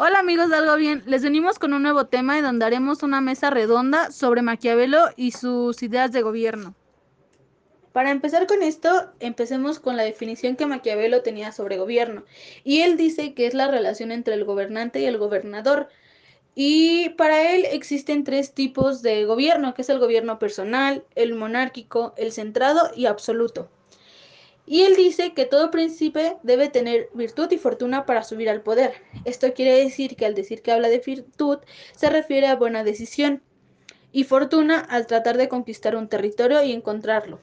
Hola amigos de Algo Bien, les venimos con un nuevo tema en donde haremos una mesa redonda sobre Maquiavelo y sus ideas de gobierno. Para empezar con esto, empecemos con la definición que Maquiavelo tenía sobre gobierno. Y él dice que es la relación entre el gobernante y el gobernador. Y para él existen tres tipos de gobierno, que es el gobierno personal, el monárquico, el centrado y absoluto. Y él dice que todo príncipe debe tener virtud y fortuna para subir al poder. Esto quiere decir que al decir que habla de virtud, se refiere a buena decisión y fortuna al tratar de conquistar un territorio y encontrarlo.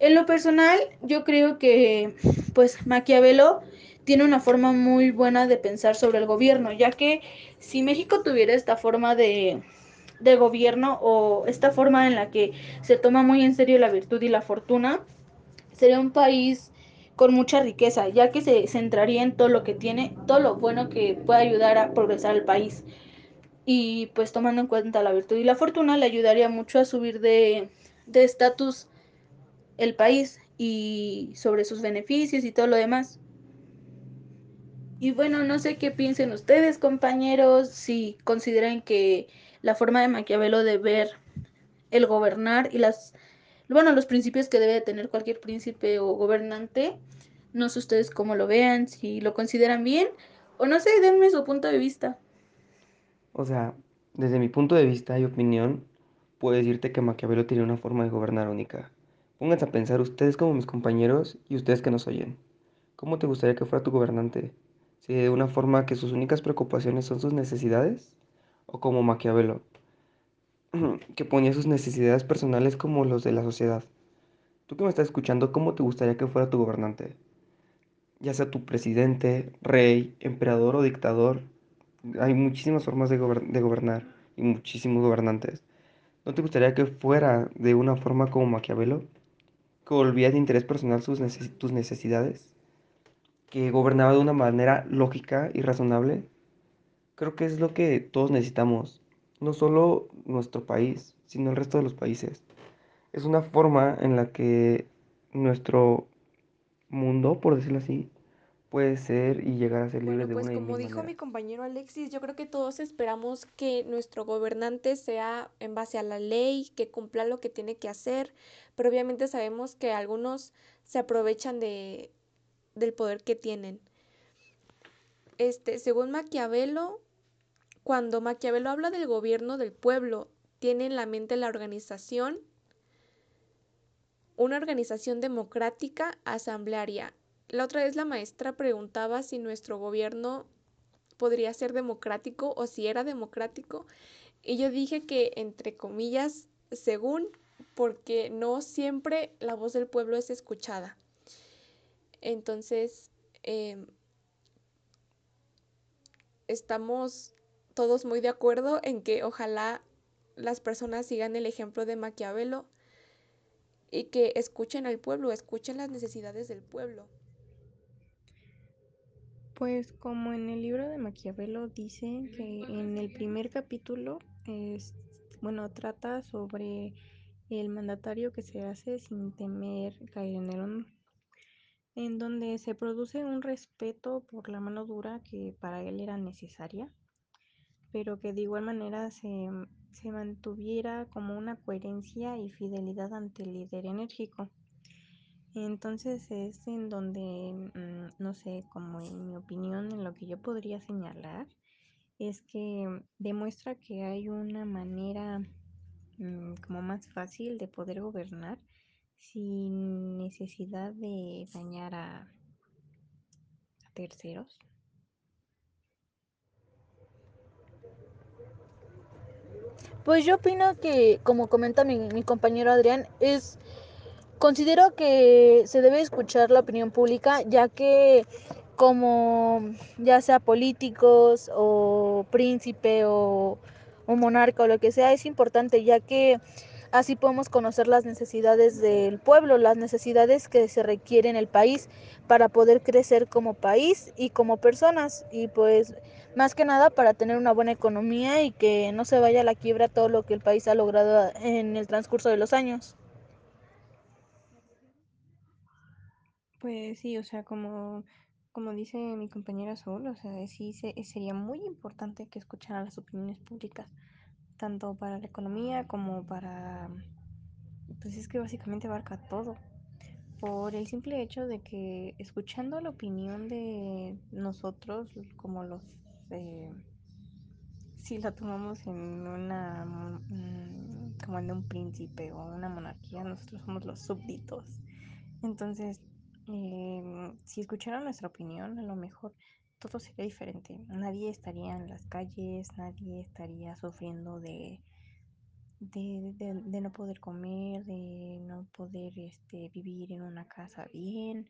En lo personal, yo creo que pues Maquiavelo tiene una forma muy buena de pensar sobre el gobierno, ya que si México tuviera esta forma de, de gobierno o esta forma en la que se toma muy en serio la virtud y la fortuna, sería un país con mucha riqueza, ya que se centraría en todo lo que tiene, todo lo bueno que puede ayudar a progresar el país. Y pues tomando en cuenta la virtud y la fortuna, le ayudaría mucho a subir de estatus el país y sobre sus beneficios y todo lo demás. Y bueno, no sé qué piensen ustedes, compañeros, si consideran que la forma de Maquiavelo de ver el gobernar y las bueno, los principios que debe tener cualquier príncipe o gobernante. No sé ustedes cómo lo vean, si lo consideran bien o no sé, denme su punto de vista. O sea, desde mi punto de vista y opinión, puedo decirte que Maquiavelo tiene una forma de gobernar única. Pónganse a pensar ustedes como mis compañeros y ustedes que nos oyen. ¿Cómo te gustaría que fuera tu gobernante? ¿Si de una forma que sus únicas preocupaciones son sus necesidades? ¿O como Maquiavelo, que ponía sus necesidades personales como los de la sociedad? Tú que me estás escuchando, ¿cómo te gustaría que fuera tu gobernante? Ya sea tu presidente, rey, emperador o dictador, hay muchísimas formas de, gobernar y muchísimos gobernantes. ¿No te gustaría que fuera de una forma como Maquiavelo? Que volvía de interés personal sus tus necesidades? ¿Que gobernaba de una manera lógica y razonable? Creo que es lo que todos necesitamos. No solo nuestro país, sino el resto de los países. Es una forma en la que nuestro mundo, por decirlo así, puede ser y llegar a ser libre Bueno, de pues una como dijo mi compañero Alexis, yo creo que todos esperamos que nuestro gobernante sea en base a la ley, que cumpla lo que tiene que hacer, pero obviamente sabemos que algunos se aprovechan de, del poder que tienen. Este, según Maquiavelo, cuando Maquiavelo habla del gobierno del pueblo, tiene en la mente la organización, una organización democrática asamblearia. La otra vez la maestra preguntaba si nuestro gobierno podría ser democrático o si era democrático. Y yo dije que, entre comillas, según, porque no siempre la voz del pueblo es escuchada. Entonces, eh, estamos todos muy de acuerdo en que ojalá las personas sigan el ejemplo de Maquiavelo y que escuchen al pueblo, escuchen las necesidades del pueblo. Pues como en el libro de Maquiavelo dice que en el primer capítulo es, bueno, trata sobre el mandatario que se hace sin temer caer en el honor, en donde se produce un respeto por la mano dura que para él era necesaria, pero que de igual manera se, se mantuviera como una coherencia y fidelidad ante el líder enérgico. Entonces es en donde, mm, no sé, como en mi opinión, en lo que yo podría señalar, es que demuestra que hay una manera mm, como más fácil de poder gobernar sin necesidad de dañar a, a terceros. Pues yo opino que, como comenta mi, compañero Adrián, es considero que se debe escuchar la opinión pública, ya que como ya sea políticos o príncipe o, o monarca o lo que sea, es importante, ya que así podemos conocer las necesidades del pueblo, las necesidades que se requieren en el país para poder crecer como país y como personas. Y pues más que nada para tener una buena economía y que no se vaya a la quiebra todo lo que el país ha logrado en el transcurso de los años. Pues sí, o sea, como como dice mi compañera Sol, o sea, sí se- sería muy importante que escucharan las opiniones públicas, tanto para la economía como para, pues es que básicamente abarca todo, por el simple hecho de que escuchando la opinión de nosotros, como los, eh, si la tomamos en una, mm, como en un príncipe o una monarquía, nosotros somos los súbditos. Entonces, eh, si escucharan nuestra opinión, a lo mejor todo sería diferente. Nadie estaría en las calles, nadie estaría sufriendo de, de, no poder comer, de no poder este, vivir en una casa bien.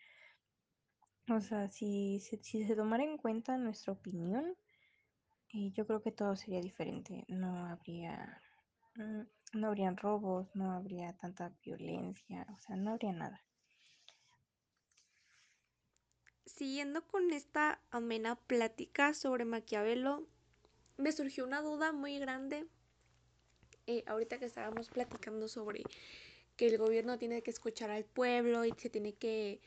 O sea, si, si se tomara en cuenta nuestra opinión, eh, yo creo que todo sería diferente. No habría, mm, no habrían robos, no habría tanta violencia, o sea, no habría nada. Siguiendo con esta amena plática sobre Maquiavelo, me surgió una duda muy grande eh, ahorita que estábamos platicando sobre que el gobierno tiene que escuchar al pueblo y se tiene que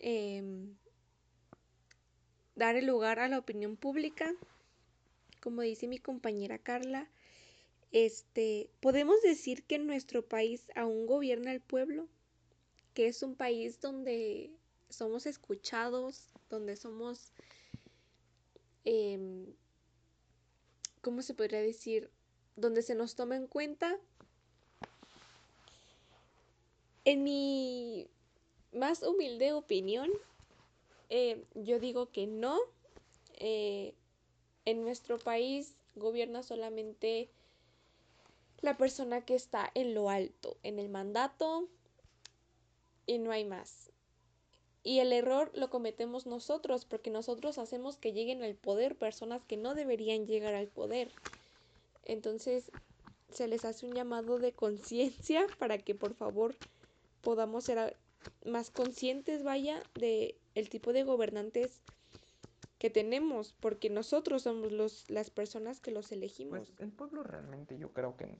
eh, dar el lugar a la opinión pública, como dice mi compañera Carla, este, podemos decir que nuestro país aún gobierna el pueblo, que es un país donde somos escuchados, donde somos, eh, ¿cómo se podría decir? Donde se nos toma en cuenta. En mi más humilde opinión, eh, yo digo que no. Eh, en nuestro país gobierna solamente la persona que está en lo alto, en el mandato, y no hay más. Y el error lo cometemos nosotros, porque nosotros hacemos que lleguen al poder personas que no deberían llegar al poder. Entonces, se les hace un llamado de conciencia para que por favor podamos ser más conscientes, vaya, de el tipo de gobernantes que tenemos, porque nosotros somos los, las personas que los elegimos. Pues el pueblo realmente yo creo que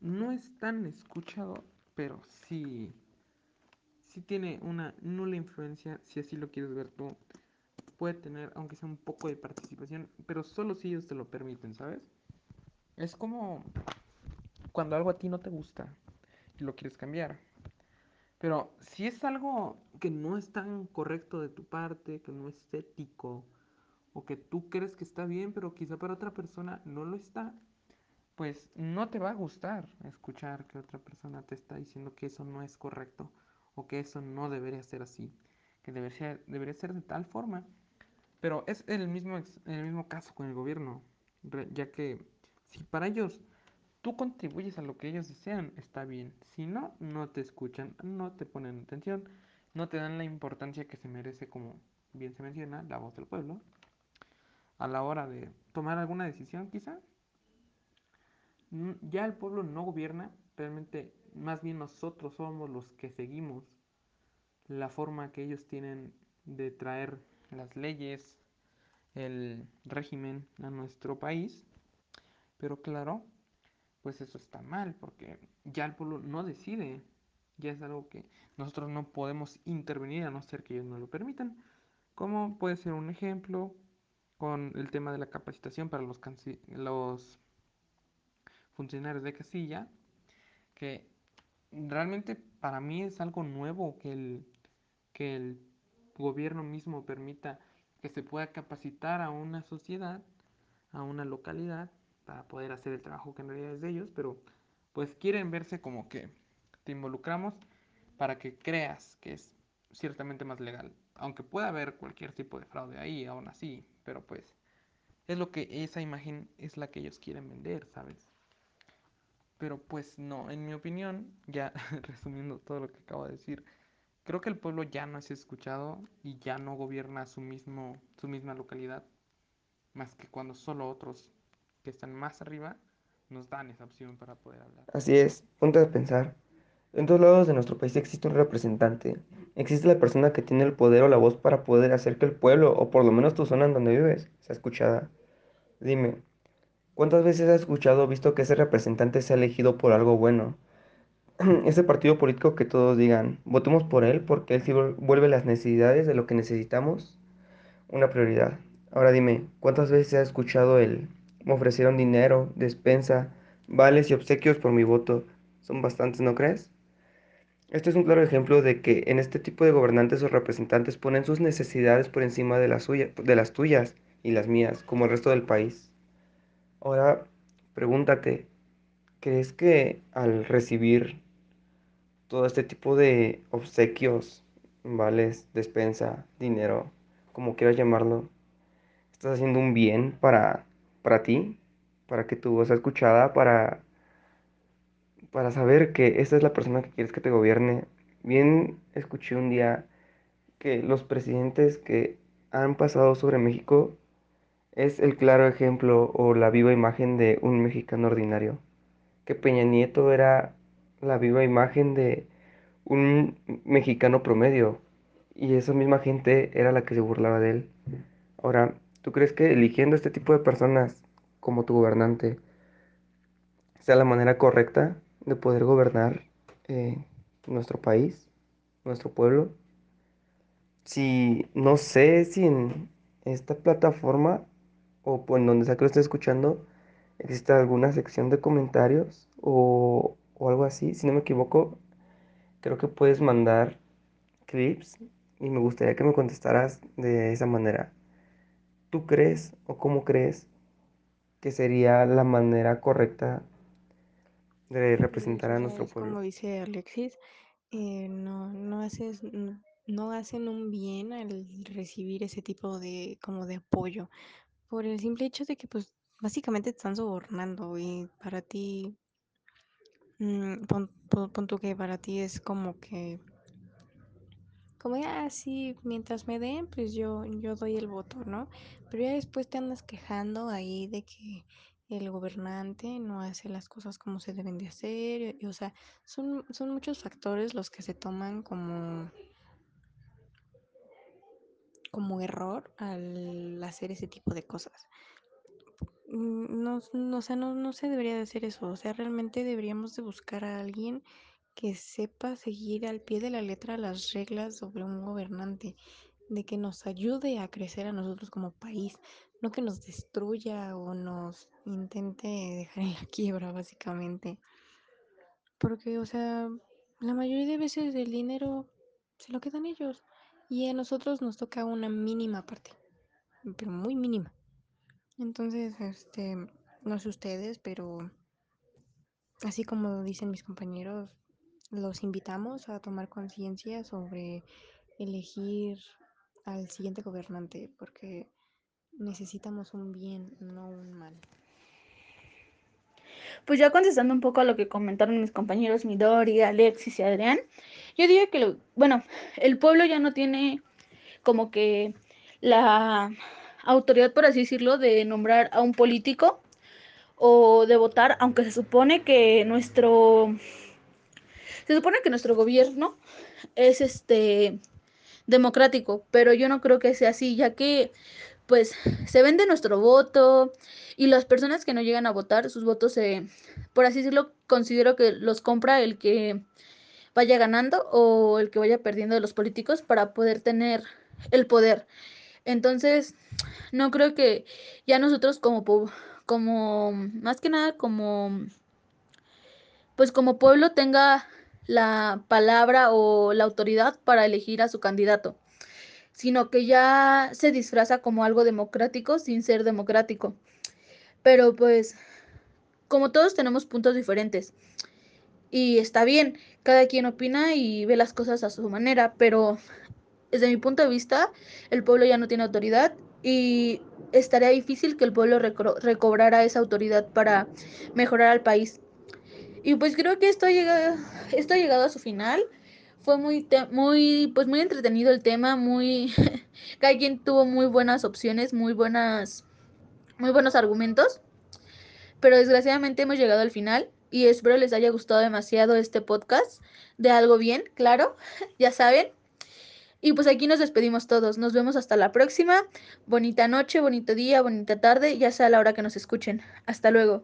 no es tan escuchado, pero sí, sí tiene una nula influencia, si así lo quieres ver tú. Puede tener, aunque sea un poco de participación, pero solo si ellos te lo permiten, ¿sabes? Es como cuando algo a ti no te gusta y lo quieres cambiar. Pero si es algo que no es tan correcto de tu parte, que no es ético, o que tú crees que está bien, pero quizá para otra persona no lo está, pues no te va a gustar escuchar que otra persona te está diciendo que eso no es correcto o que eso no debería ser así, que debería, debería ser de tal forma. Pero es el mismo, el mismo caso con el gobierno, ya que si para ellos tú contribuyes a lo que ellos desean, está bien. Si no, no te escuchan, no te ponen atención, no te dan la importancia que se merece, como bien se menciona, la voz del pueblo, a la hora de tomar alguna decisión, quizá. Ya el pueblo no gobierna, realmente más bien nosotros somos los que seguimos la forma que ellos tienen de traer las leyes, el régimen a nuestro país. Pero claro, pues eso está mal, porque ya el pueblo no decide, ya es algo que nosotros no podemos intervenir a no ser que ellos no lo permitan. Como puede ser un ejemplo con el tema de la capacitación para los, los funcionarios de casilla, que realmente para mí es algo nuevo que el, que el gobierno mismo permita que se pueda capacitar a una sociedad, a una localidad, para poder hacer el trabajo que en realidad es de ellos, pero pues quieren verse como que te involucramos para que creas que es ciertamente más legal. Aunque pueda haber cualquier tipo de fraude ahí, aún así, pero pues es lo que esa imagen es la que ellos quieren vender, ¿sabes? Pero pues no, en mi opinión, ya resumiendo todo lo que acabo de decir, creo que el pueblo ya no es escuchado y ya no gobierna su, mismo, su misma localidad, más que cuando solo otros que están más arriba nos dan esa opción para poder hablar. Así es, punto de pensar. En todos lados de nuestro país existe un representante. Existe la persona que tiene el poder o la voz para poder hacer que el pueblo, o por lo menos tu zona en donde vives, sea escuchada. Dime, ¿cuántas veces has escuchado o visto que ese representante sea elegido por algo bueno? ese partido político que todos digan, votemos por él porque él sí vuelve las necesidades de lo que necesitamos una prioridad. Ahora dime, ¿cuántas veces has escuchado el me ofrecieron dinero, despensa, vales y obsequios por mi voto? Son bastantes, ¿no crees? Este es un claro ejemplo de que en este tipo de gobernantes o representantes ponen sus necesidades por encima de las, de las tuyas y las mías, como el resto del país. Ahora, pregúntate, ¿crees que al recibir todo este tipo de obsequios, vales, despensa, dinero, como quieras llamarlo, estás haciendo un bien para, para ti, para que tu voz sea escuchada, para, para saber que esta es la persona que quieres que te gobierne. Bien escuché un día que los presidentes que han pasado sobre México es el claro ejemplo o la viva imagen de un mexicano ordinario. Que Peña Nieto era la viva imagen de un mexicano promedio y esa misma gente era la que se burlaba de él. Ahora, ¿tú crees que eligiendo este tipo de personas como tu gobernante sea la manera correcta de poder gobernar eh, nuestro país, nuestro pueblo? Si no sé si en esta plataforma o en donde sea que lo esté escuchando existe alguna sección de comentarios o algo así, si no me equivoco, creo que puedes mandar clips y me gustaría que me contestaras de esa manera. ¿Tú crees o cómo crees que sería la manera correcta de representar a nuestro pueblo? Como dice Alexis, eh, no, no, haces, no, no hacen un bien al recibir ese tipo de, como de apoyo, por el simple hecho de que pues básicamente te están sobornando y para ti, mm, pon, pon- pon tú que para ti es como que, como ya así, mientras me den, pues yo, yo doy el voto, ¿no? Pero ya después te andas quejando ahí de que el gobernante no hace las cosas como se deben de hacer, y, o sea, son, son muchos factores los que se toman como como error al hacer ese tipo de cosas. Mm, No, no, o sea, no, no se debería de hacer eso. O sea, realmente deberíamos de buscar a alguien que sepa seguir al pie de la letra las reglas sobre un gobernante, de que nos ayude a crecer a nosotros como país, no que nos destruya o nos intente dejar en la quiebra, básicamente. Porque, o sea, la mayoría de veces el dinero se lo quedan ellos y a nosotros nos toca una mínima parte, pero muy mínima. Entonces, este, no sé ustedes, pero así como dicen mis compañeros, los invitamos a tomar conciencia sobre elegir al siguiente gobernante, porque necesitamos un bien, no un mal. Pues ya contestando un poco a lo que comentaron mis compañeros Midori, Alexis y Adrián, yo digo que, lo, bueno, el pueblo ya no tiene como que la autoridad, por así decirlo, de nombrar a un político o de votar, aunque se supone que nuestro se supone que nuestro gobierno es este democrático, pero yo no creo que sea así, ya que pues se vende nuestro voto y las personas que no llegan a votar, sus votos se, por así decirlo, considero que los compra el que vaya ganando o el que vaya perdiendo de los políticos para poder tener el poder. Entonces, no creo que ya nosotros como como más que nada como pues como pueblo tenga la palabra o la autoridad para elegir a su candidato, sino que ya se disfraza como algo democrático sin ser democrático. Pero pues, como todos tenemos puntos diferentes, y está bien, cada quien opina y ve las cosas a su manera, pero desde mi punto de vista, el pueblo ya no tiene autoridad y estaría difícil que el pueblo reco recobrara esa autoridad para mejorar al país. Y pues creo que esto ha llegado, esto ha llegado a su final. Fue muy, muy, pues muy entretenido el tema, muy, cada quien tuvo muy buenas opciones, muy buenas, muy buenos argumentos. Pero desgraciadamente hemos llegado al final y espero les haya gustado demasiado este podcast de algo bien, claro, ya saben. Y pues aquí nos despedimos todos. Nos vemos hasta la próxima. Bonita noche, bonito día, bonita tarde, ya sea la hora que nos escuchen. Hasta luego.